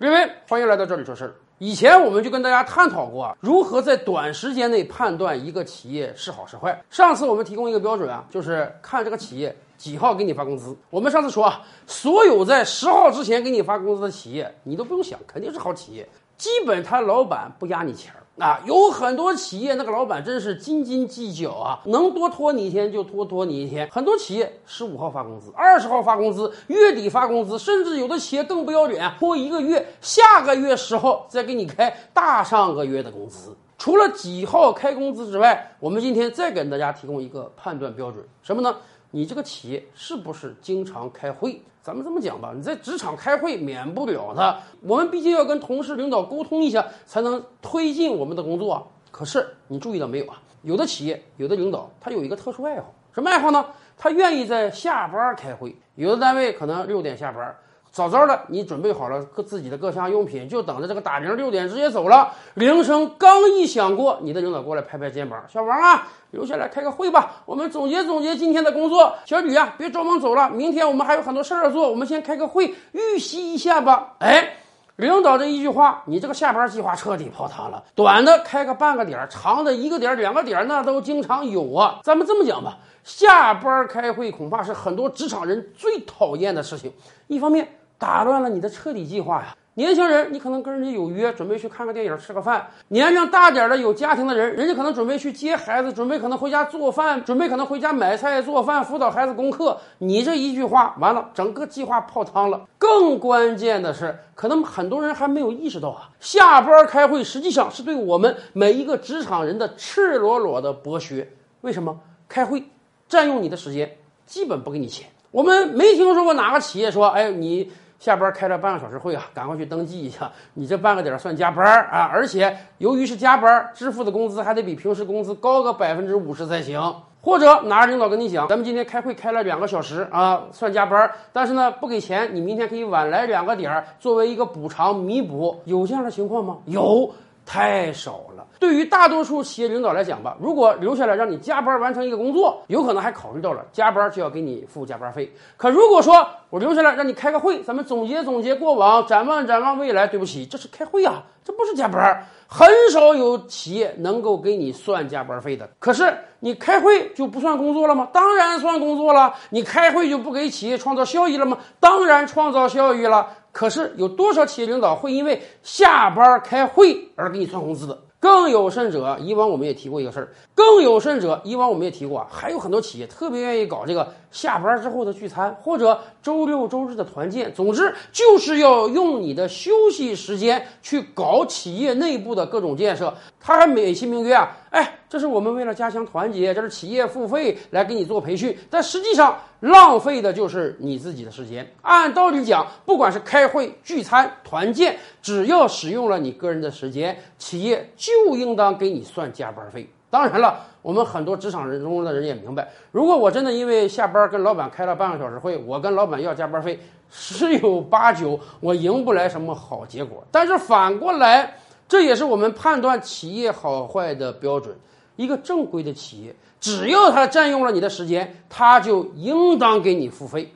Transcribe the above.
各位，欢迎来到这里说事儿。以前我们就跟大家探讨过啊，如何在短时间内判断一个企业是好是坏。上次我们提供一个标准啊，就是看这个企业几号给你发工资。我们上次说啊，所有在十号之前给你发工资的企业，你都不用想，肯定是好企业。基本他老板不压你钱儿啊，有很多企业那个老板真是斤斤计较啊，能多拖你一天就多拖你一天。很多企业十五号发工资，二十号发工资，月底发工资，甚至有的企业更不要脸，拖一个月，下个月十号再给你开大上个月的工资。除了几号开工资之外，我们今天再给大家提供一个判断标准，什么呢？你这个企业是不是经常开会？咱们这么讲吧，你在职场开会免不了的，我们毕竟要跟同事领导沟通一下，才能推进我们的工作。可是你注意到没有啊？有的企业，有的领导，他有一个特殊爱好，什么爱好呢？他愿意在下班开会。有的单位可能六点下班。早早的，你准备好了各自己的各项用品，就等着这个打铃，六点直接走了。铃声刚一响过，你的领导过来拍拍肩膀：“小王啊，留下来开个会吧，我们总结总结今天的工作。”小吕啊，别着忙走了，明天我们还有很多事儿要做，我们先开个会，预习一下吧。哎，领导这一句话，你这个下班计划彻底泡汤了。短的开个半个点儿，长的一个点儿、两个点儿，那都经常有啊。咱们这么讲吧，下班开会恐怕是很多职场人最讨厌的事情。一方面，打乱了你的彻底计划呀！年轻人，你可能跟人家有约，准备去看个电影、吃个饭；年龄大点的有家庭的人，人家可能准备去接孩子，准备可能回家做饭，准备可能回家买菜做饭，辅导孩子功课。你这一句话完了，整个计划泡汤了。更关键的是，可能很多人还没有意识到啊，下班开会实际上是对我们每一个职场人的赤裸裸的剥削。为什么？开会占用你的时间，基本不给你钱。我们没听说过哪个企业说，哎，你。下班开了半个小时会啊，赶快去登记一下，你这半个点算加班啊！而且由于是加班，支付的工资还得比平时工资高个百分之五十才行。或者哪个领导跟你讲，咱们今天开会开了两个小时啊，算加班，但是呢不给钱，你明天可以晚来两个点儿作为一个补偿弥补。有这样的情况吗？有。太少了。对于大多数企业领导来讲吧，如果留下来让你加班完成一个工作，有可能还考虑到了加班就要给你付加班费。可如果说我留下来让你开个会，咱们总结总结过往，展望展望未来，对不起，这是开会啊，这不是加班。很少有企业能够给你算加班费的。可是你开会就不算工作了吗？当然算工作了。你开会就不给企业创造效益了吗？当然创造效益了。可是有多少企业领导会因为下班开会而给你算工资的？更有甚者，以往我们也提过一个事儿。更有甚者，以往我们也提过啊，还有很多企业特别愿意搞这个下班之后的聚餐，或者周六周日的团建。总之，就是要用你的休息时间去搞企业内部的各种建设。他还美其名曰啊，哎，这是我们为了加强团结，这是企业付费来给你做培训。但实际上浪费的就是你自己的时间。按道理讲，不管是开会、聚餐、团建，只要使用了你个人的时间，企业就应当给你算加班费。当然了，我们很多职场人中的人也明白，如果我真的因为下班跟老板开了半个小时会，我跟老板要加班费，十有八九我赢不来什么好结果。但是反过来，这也是我们判断企业好坏的标准。一个正规的企业，只要他占用了你的时间，他就应当给你付费。